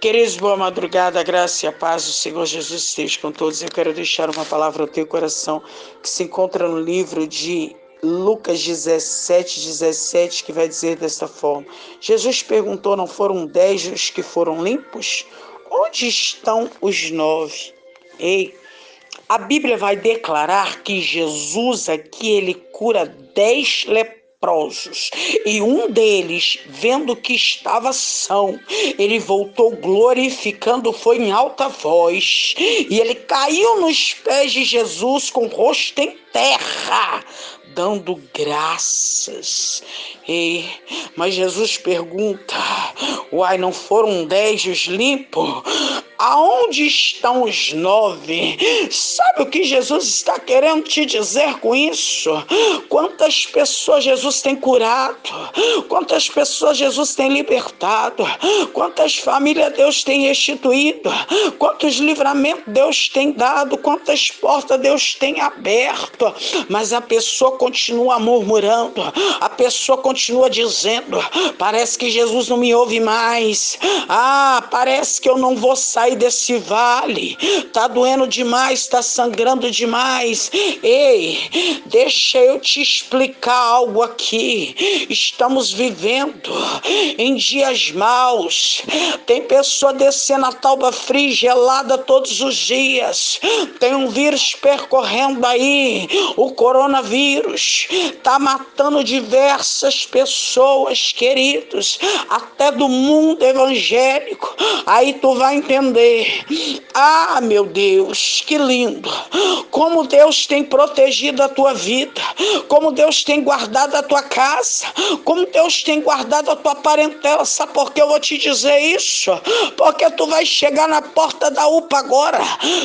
Queridos, boa madrugada, graça e a paz do Senhor Jesus esteja com todos. Eu quero deixar uma palavra ao teu coração que se encontra no livro de Lucas 17, 17, que vai dizer desta forma: Jesus perguntou: Não foram dez os que foram limpos? Onde estão os nove? Ei, a Bíblia vai declarar que Jesus aqui ele cura dez leprosos leprosos. E um deles, vendo que estava são, ele voltou glorificando, foi em alta voz. E ele caiu nos pés de Jesus com o rosto em terra, dando graças. E, mas Jesus pergunta: Uai, não foram dez os limpos? Aonde estão os nove? Sabe o que Jesus está querendo te dizer com isso? Quantas pessoas Jesus tem curado? Quantas pessoas Jesus tem libertado? Quantas famílias Deus tem restituído? Quantos livramentos Deus tem dado? Quantas portas Deus tem aberto? Mas a pessoa continua murmurando, a pessoa continua dizendo: parece que Jesus não me ouve mais. Ah, parece que eu não vou sair sai desse vale. Tá doendo demais, tá sangrando demais. Ei, deixa eu te explicar algo aqui. Estamos vivendo em dias maus. Tem pessoa descendo a talba fria gelada todos os dias. Tem um vírus percorrendo aí, o coronavírus tá matando diversas pessoas, queridos, até do mundo evangélico. Aí tu vai entender ah, meu Deus, que lindo! Como Deus tem protegido a tua vida, como Deus tem guardado a tua casa, como Deus tem guardado a tua parentela. Sabe por que eu vou te dizer isso? Porque tu vai chegar na porta da UPA agora,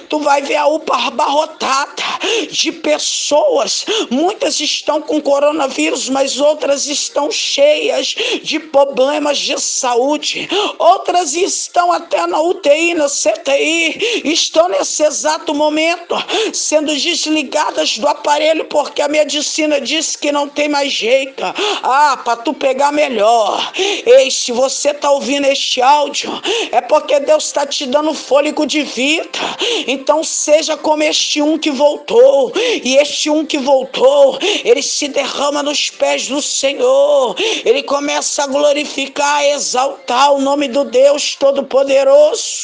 tu vai ver a UPA abarrotada de pessoas. Muitas estão com coronavírus, mas outras estão cheias de problemas de saúde. Outras estão até na UTI, na CTI estão nesse exato momento sendo desligadas do aparelho porque a medicina disse que não tem mais jeito. Ah, para tu pegar melhor. Ei, se você tá ouvindo este áudio, é porque Deus está te dando fôlego de vida. Então seja como este um que voltou. E este um que voltou, ele se derrama nos pés do Senhor. Ele começa a glorificar, a exaltar o nome do Deus Todo-Poderoso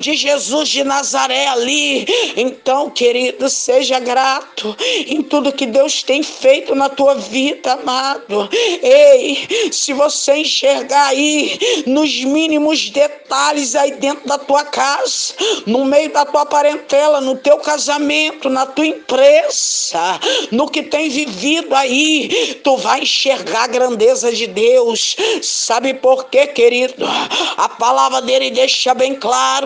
de Jesus de Nazaré ali. Então, querido, seja grato em tudo que Deus tem feito na tua vida, amado. Ei, se você enxergar aí nos mínimos detalhes aí dentro da tua casa, no meio da tua parentela, no teu casamento, na tua empresa, no que tem vivido aí, tu vai enxergar a grandeza de Deus. Sabe por quê, querido? A palavra dele deixa bem claro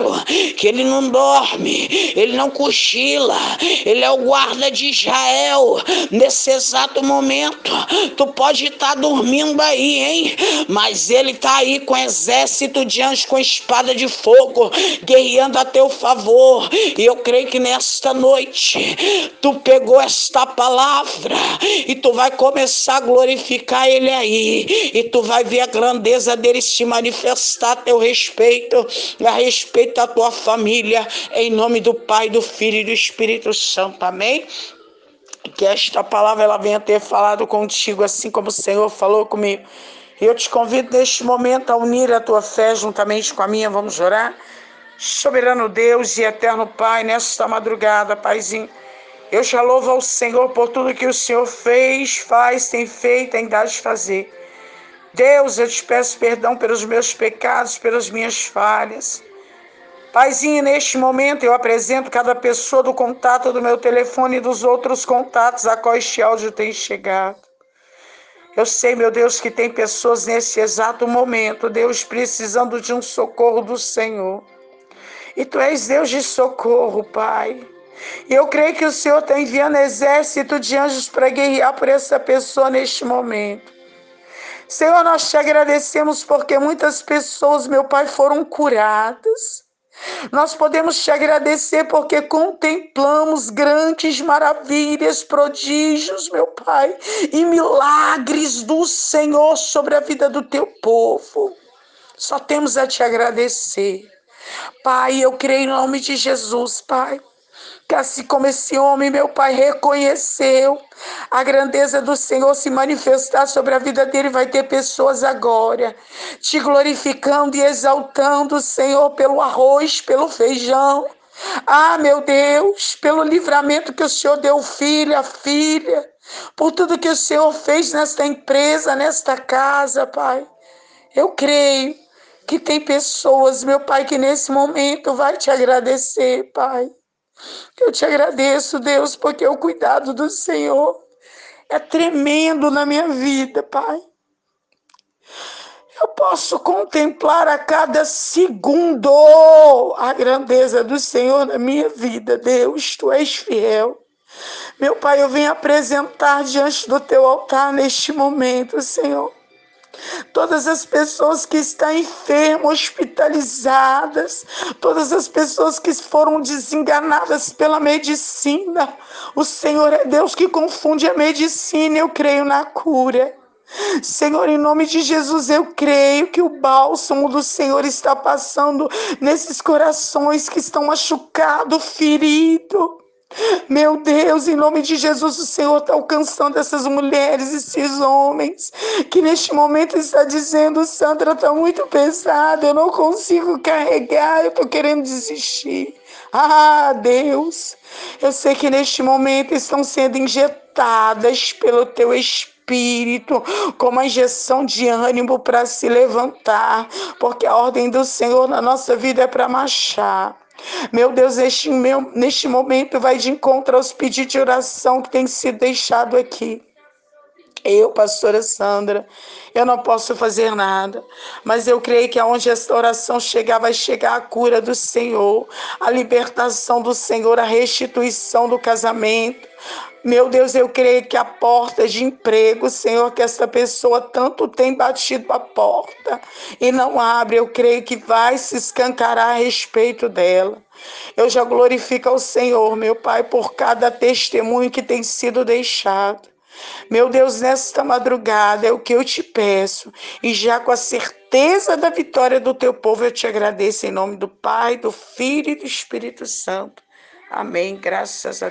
que ele não dorme, ele não cochila, ele é o guarda de Israel. Nesse exato momento, tu pode estar tá dormindo aí, hein? Mas ele está aí com exército de anjos com espada de fogo, guerreando a teu favor. E eu creio que nesta noite tu pegou esta palavra e tu vai começar a glorificar ele aí. E tu vai ver a grandeza dele se manifestar a teu respeito, a respeito da tua família, em nome do Pai, do Filho e do Espírito Santo. Amém? Que esta palavra ela venha ter falado contigo, assim como o Senhor falou comigo. Eu te convido neste momento a unir a tua fé juntamente com a minha. Vamos orar? Soberano Deus e eterno Pai, nesta madrugada, Paizinho, eu já louvo ao Senhor por tudo que o Senhor fez, faz, tem feito, ainda de fazer. Deus, eu te peço perdão pelos meus pecados, pelas minhas falhas. Paizinho, neste momento eu apresento cada pessoa do contato do meu telefone e dos outros contatos a qual este áudio tem chegado. Eu sei, meu Deus, que tem pessoas nesse exato momento, Deus, precisando de um socorro do Senhor. E tu és Deus de socorro, Pai. E eu creio que o Senhor está enviando exército de anjos para guerrear por essa pessoa neste momento. Senhor, nós te agradecemos porque muitas pessoas, meu Pai, foram curadas. Nós podemos te agradecer porque contemplamos grandes maravilhas, prodígios, meu Pai, e milagres do Senhor sobre a vida do teu povo. Só temos a te agradecer. Pai, eu creio em nome de Jesus, Pai que assim como esse homem, meu Pai, reconheceu a grandeza do Senhor se manifestar sobre a vida dele, vai ter pessoas agora te glorificando e exaltando, Senhor, pelo arroz, pelo feijão. Ah, meu Deus, pelo livramento que o Senhor deu, filha, filha, por tudo que o Senhor fez nesta empresa, nesta casa, Pai. Eu creio que tem pessoas, meu Pai, que nesse momento vai te agradecer, Pai. Eu te agradeço, Deus, porque o cuidado do Senhor é tremendo na minha vida, Pai. Eu posso contemplar a cada segundo a grandeza do Senhor na minha vida, Deus, tu és fiel. Meu Pai, eu venho apresentar diante do teu altar neste momento, Senhor todas as pessoas que estão enfermas, hospitalizadas, todas as pessoas que foram desenganadas pela medicina. O Senhor é Deus que confunde a medicina, eu creio na cura. Senhor, em nome de Jesus, eu creio que o bálsamo do Senhor está passando nesses corações que estão machucados, feridos. Meu Deus, em nome de Jesus, o Senhor está alcançando essas mulheres, esses homens, que neste momento está dizendo: Sandra, está muito pesada, eu não consigo carregar, eu estou querendo desistir. Ah, Deus, eu sei que neste momento estão sendo injetadas pelo teu Espírito, como a injeção de ânimo para se levantar, porque a ordem do Senhor na nossa vida é para marchar. Meu Deus, neste, meu, neste momento vai de encontro aos pedidos de oração que tem sido deixado aqui. Eu, pastora Sandra, eu não posso fazer nada, mas eu creio que aonde esta oração chegar, vai chegar a cura do Senhor, a libertação do Senhor, a restituição do casamento. Meu Deus, eu creio que a porta de emprego, Senhor, que essa pessoa tanto tem batido a porta e não abre, eu creio que vai se escancarar a respeito dela. Eu já glorifico ao Senhor, meu Pai, por cada testemunho que tem sido deixado. Meu Deus, nesta madrugada é o que eu te peço, e já com a certeza da vitória do teu povo, eu te agradeço em nome do Pai, do Filho e do Espírito Santo. Amém. Graças a Deus.